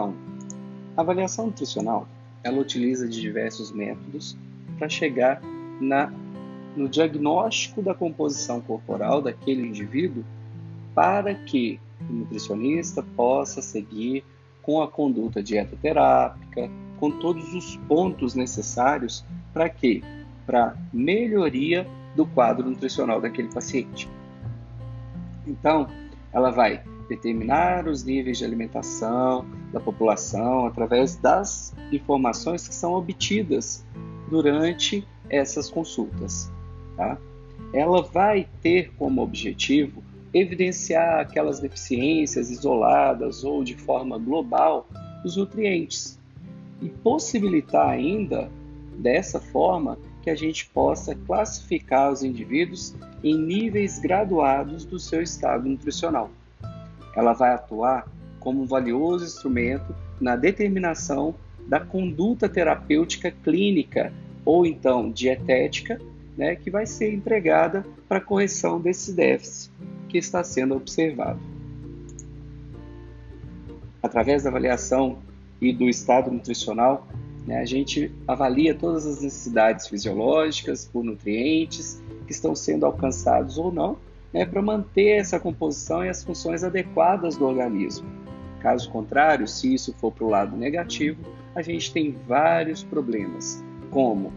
A avaliação nutricional, ela utiliza de diversos métodos para chegar na, no diagnóstico da composição corporal daquele indivíduo para que o nutricionista possa seguir com a conduta dietoterápica, com todos os pontos necessários para quê? Para melhoria do quadro nutricional daquele paciente. Então, ela vai determinar os níveis de alimentação da população através das informações que são obtidas durante essas consultas. Tá? Ela vai ter como objetivo evidenciar aquelas deficiências isoladas ou de forma global dos nutrientes e possibilitar ainda dessa forma que a gente possa classificar os indivíduos em níveis graduados do seu estado nutricional. Ela vai atuar como um valioso instrumento na determinação da conduta terapêutica clínica ou então dietética, né, que vai ser empregada para correção desse déficit que está sendo observado. Através da avaliação e do estado nutricional, né, a gente avalia todas as necessidades fisiológicas por nutrientes que estão sendo alcançados ou não, né, para manter essa composição e as funções adequadas do organismo. Caso contrário, se isso for para o lado negativo, a gente tem vários problemas, como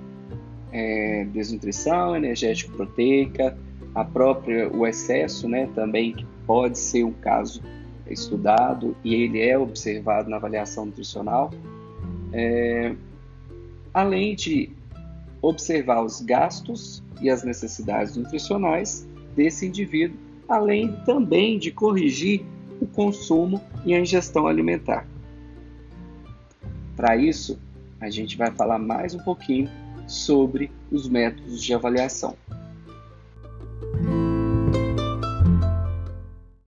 é, desnutrição energético-proteica, a própria o excesso, né, também que pode ser um caso estudado e ele é observado na avaliação nutricional, é, além de observar os gastos e as necessidades nutricionais desse indivíduo, além também de corrigir o consumo e a ingestão alimentar. Para isso, a gente vai falar mais um pouquinho sobre os métodos de avaliação.